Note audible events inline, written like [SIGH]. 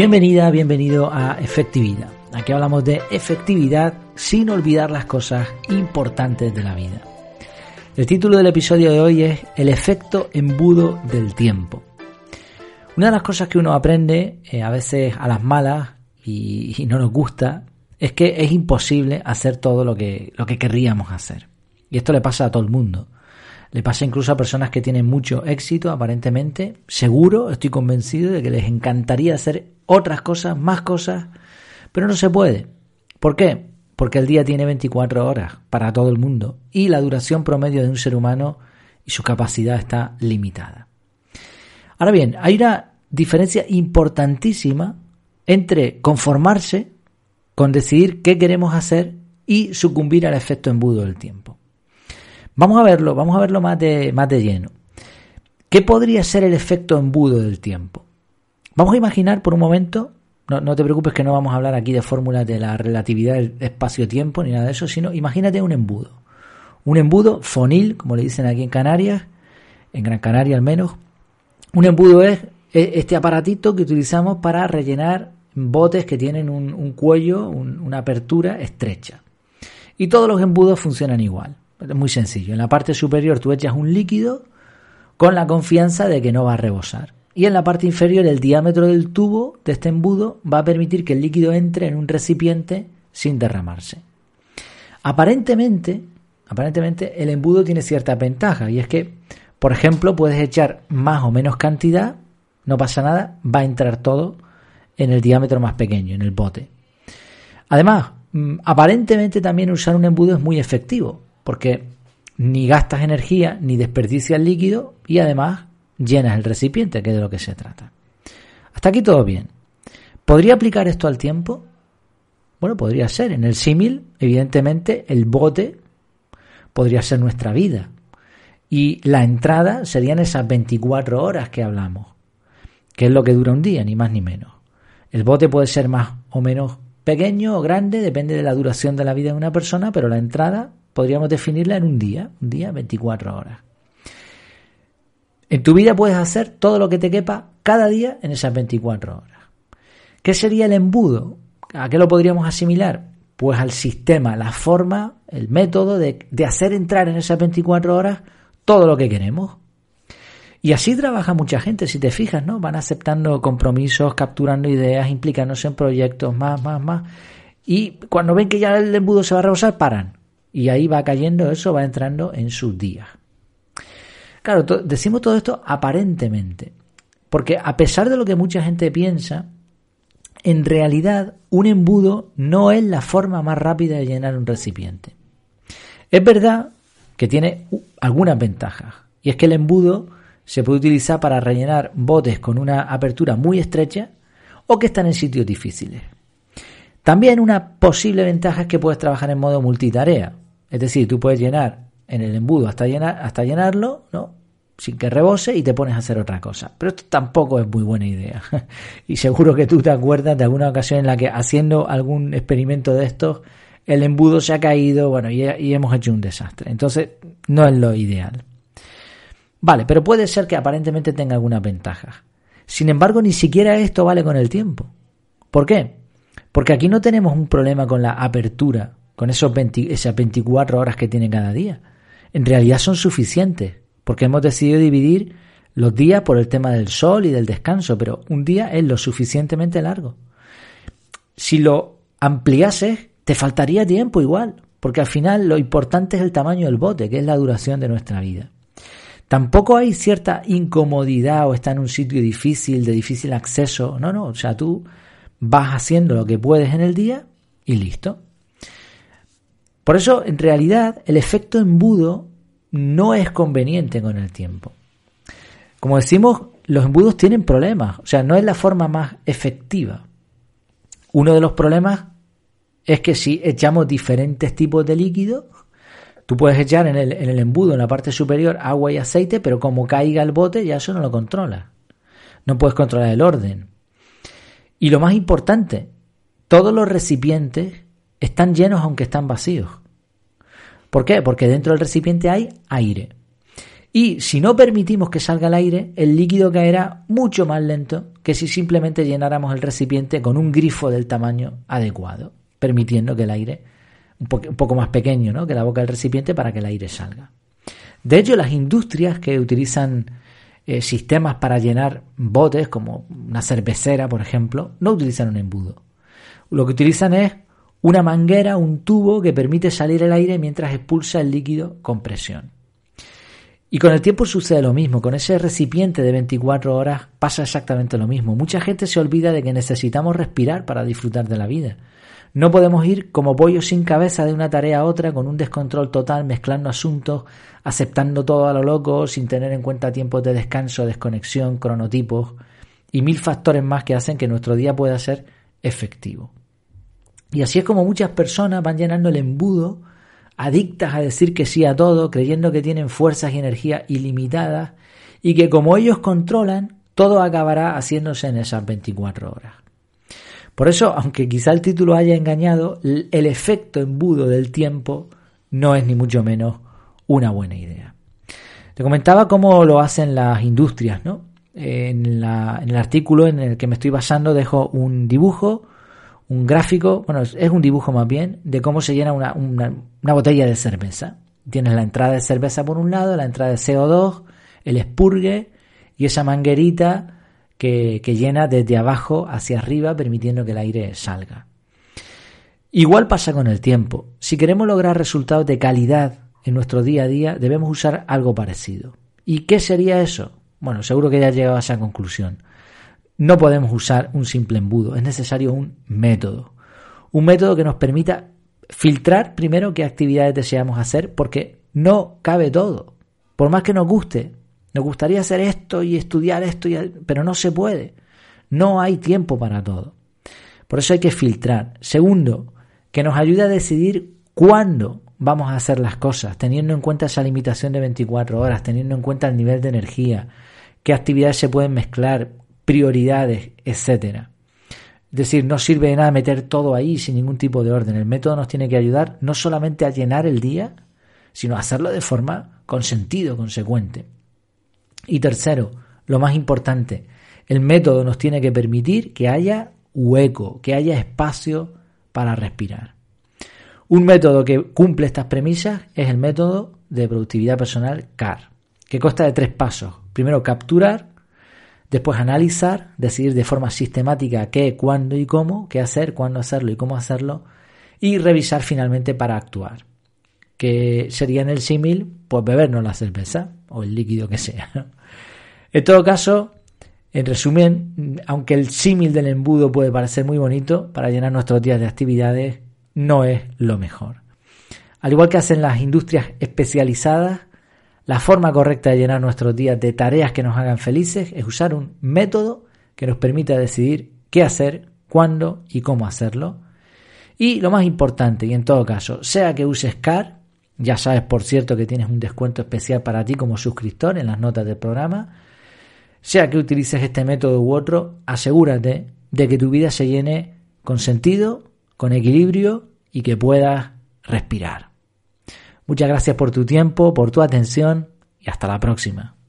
Bienvenida, bienvenido a Efectividad. Aquí hablamos de efectividad sin olvidar las cosas importantes de la vida. El título del episodio de hoy es El efecto embudo del tiempo. Una de las cosas que uno aprende eh, a veces a las malas y, y, no nos gusta es que es imposible hacer todo lo que, lo que querríamos hacer. Y esto le pasa a todo el mundo. Le pasa incluso a personas que tienen mucho éxito, aparentemente. Seguro, estoy convencido de que les encantaría hacer otras cosas, más cosas, pero no se puede. ¿Por qué? Porque el día tiene 24 horas para todo el mundo y la duración promedio de un ser humano y su capacidad está limitada. Ahora bien, hay una diferencia importantísima entre conformarse con decidir qué queremos hacer y sucumbir al efecto embudo del tiempo. Vamos a verlo, vamos a verlo más de, más de lleno. ¿Qué podría ser el efecto embudo del tiempo? Vamos a imaginar por un momento, no, no te preocupes que no vamos a hablar aquí de fórmulas de la relatividad del espacio-tiempo ni nada de eso, sino imagínate un embudo. Un embudo fonil, como le dicen aquí en Canarias, en Gran Canaria al menos. Un embudo es este aparatito que utilizamos para rellenar botes que tienen un, cuello, un, una apertura estrecha. Y todos los embudos funcionan igual. Es muy sencillo. En la parte superior tú echas un líquido con la confianza de que no va a rebosar. Y en la parte inferior el diámetro del tubo de este embudo va a permitir que el líquido entre en un recipiente sin derramarse. Aparentemente, aparentemente el embudo tiene cierta ventaja y es que, por ejemplo, puedes echar más o menos cantidad, no pasa nada, va a entrar todo en el diámetro más pequeño, en el bote. Además, mm, aparentemente también usar un embudo es muy efectivo, porque ni gastas energía ni desperdicias líquido y además llenas el recipiente, que es de lo que se trata. Hasta aquí todo bien. ¿Podría aplicar esto al tiempo? Bueno, podría ser. En el símil, evidentemente, el bote podría ser nuestra vida. Y la entrada serían esas 24 horas que hablamos, que es lo que dura un día, ni más ni menos. El bote puede ser más o menos pequeño o grande, depende de la duración de la vida de una persona, pero la entrada podríamos definirla en un día, un día 24 horas. En tu vida puedes hacer todo lo que te quepa cada día en esas 24 horas. ¿Qué sería el embudo? ¿A qué lo podríamos asimilar? Pues al sistema, la forma, el método de, de hacer entrar en esas 24 horas todo lo que queremos. Y así trabaja mucha gente, si te fijas, ¿no? Van aceptando compromisos, capturando ideas, implicándose en proyectos, más, más, más. Y cuando ven que ya el embudo se va a rebosar, paran. Y ahí va cayendo eso, va entrando en sus días. Claro, decimos todo esto aparentemente, porque a pesar de lo que mucha gente piensa, en realidad un embudo no es la forma más rápida de llenar un recipiente. Es verdad que tiene algunas ventajas, y es que el embudo se puede utilizar para rellenar botes con una apertura muy estrecha o que están en sitios difíciles. También una posible ventaja es que puedes trabajar en modo multitarea. Es decir, tú puedes llenar en el embudo hasta, llenar, hasta llenarlo, ¿no? Sin que rebose y te pones a hacer otra cosa. Pero esto tampoco es muy buena idea. [LAUGHS] y seguro que tú te acuerdas de alguna ocasión en la que haciendo algún experimento de estos, el embudo se ha caído, bueno, y, y hemos hecho un desastre. Entonces, no es lo ideal. Vale, pero puede ser que aparentemente tenga algunas ventajas. Sin embargo, ni siquiera esto vale con el tiempo. ¿Por qué? Porque aquí no tenemos un problema con la apertura, con esos esas 24 horas que tiene cada día. En realidad son suficientes, porque hemos decidido dividir los días por el tema del sol y del descanso, pero un día es lo suficientemente largo. Si lo ampliases, te faltaría tiempo igual, porque al final lo importante es el tamaño del bote, que es la duración de nuestra vida. Tampoco hay cierta incomodidad o está en un sitio difícil, de difícil acceso. No, no, o sea, tú vas haciendo lo que puedes en el día y listo. Por eso, en realidad, el efecto embudo no es conveniente con el tiempo. Como decimos, los embudos tienen problemas, o sea, no es la forma más efectiva. Uno de los problemas es que si echamos diferentes tipos de líquido, tú puedes echar en el, en el embudo, en la parte superior, agua y aceite, pero como caiga el bote, ya eso no lo controla. No puedes controlar el orden. Y lo más importante, todos los recipientes están llenos aunque están vacíos. ¿Por qué? Porque dentro del recipiente hay aire. Y si no permitimos que salga el aire, el líquido caerá mucho más lento que si simplemente llenáramos el recipiente con un grifo del tamaño adecuado, permitiendo que el aire, un, poco más pequeño ¿no? que la boca del recipiente, para que el aire salga. De hecho, las industrias que utilizan eh, sistemas para llenar botes, como una cervecera, por ejemplo, no utilizan un embudo. Lo que utilizan es una manguera, un tubo que permite salir el aire mientras expulsa el líquido con presión. Y con el tiempo sucede lo mismo, con ese recipiente de 24 horas pasa exactamente lo mismo. Mucha gente se olvida de que necesitamos respirar para disfrutar de la vida. No podemos ir como pollo sin cabeza de una tarea a otra con un descontrol total, mezclando asuntos, aceptando todo a lo loco, sin tener en cuenta tiempos de descanso, desconexión, cronotipos y mil factores más que hacen que nuestro día pueda ser efectivo. Y así es como muchas personas van llenando el embudo, adictas a decir que sí a todo, creyendo que tienen fuerzas y energía ilimitadas y que como ellos controlan, todo acabará haciéndose en esas 24 horas. Por eso, aunque quizá el título haya engañado, el efecto embudo del tiempo no es ni mucho menos una buena idea. Te comentaba cómo lo hacen las industrias, ¿no? En, el artículo en el que me estoy basando dejo un dibujo un gráfico, bueno, es un dibujo más bien, de cómo se llena una, botella de cerveza. Tienes la entrada de cerveza por un lado, la entrada de CO2, el expurgue y esa manguerita que, llena desde abajo hacia arriba, permitiendo que el aire salga. Igual pasa con el tiempo. Si queremos lograr resultados de calidad en nuestro día a día, debemos usar algo parecido. ¿Y qué sería eso? Bueno, seguro que ya has llegado a esa conclusión. No podemos usar un simple embudo, es necesario un método. Un método que nos permita filtrar primero qué actividades deseamos hacer, porque no cabe todo. Por más que nos guste, nos gustaría hacer esto y estudiar esto, pero no se puede. No hay tiempo para todo. Por eso hay que filtrar. Segundo, que nos ayude a decidir cuándo vamos a hacer las cosas, teniendo en cuenta esa limitación de 24 horas, teniendo en cuenta el nivel de energía, qué actividades se pueden mezclar, prioridades, etcétera. Es decir, no sirve de nada meter todo ahí sin ningún tipo de orden. El método nos tiene que ayudar no solamente a llenar el día, sino a hacerlo de forma con sentido, consecuente. Y tercero, lo más importante, el método nos tiene que permitir que haya hueco, que haya espacio para respirar. Un método que cumple estas premisas es el método de productividad personal CAR, que consta de tres pasos. Primero, capturar, Después analizar, decidir de forma sistemática qué, cuándo y cómo, qué hacer, cuándo hacerlo y cómo hacerlo. Y revisar finalmente para actuar. Que sería en el símil, pues bebernos la cerveza o el líquido que sea. En todo caso, en resumen, aunque el símil del embudo puede parecer muy bonito, para llenar nuestros días de actividades no es lo mejor. Al igual que hacen las industrias especializadas, la forma correcta de llenar nuestros días de tareas que nos hagan felices es usar un método que nos permita decidir qué hacer, cuándo y cómo hacerlo. Y lo más importante, y en todo caso, sea que uses CAR, ya sabes por cierto que tienes un descuento especial para ti como suscriptor en las notas del programa, sea que utilices este método u otro, asegúrate de que tu vida se llene con sentido, con equilibrio y que puedas respirar. Muchas gracias por tu tiempo, por tu atención y hasta la próxima.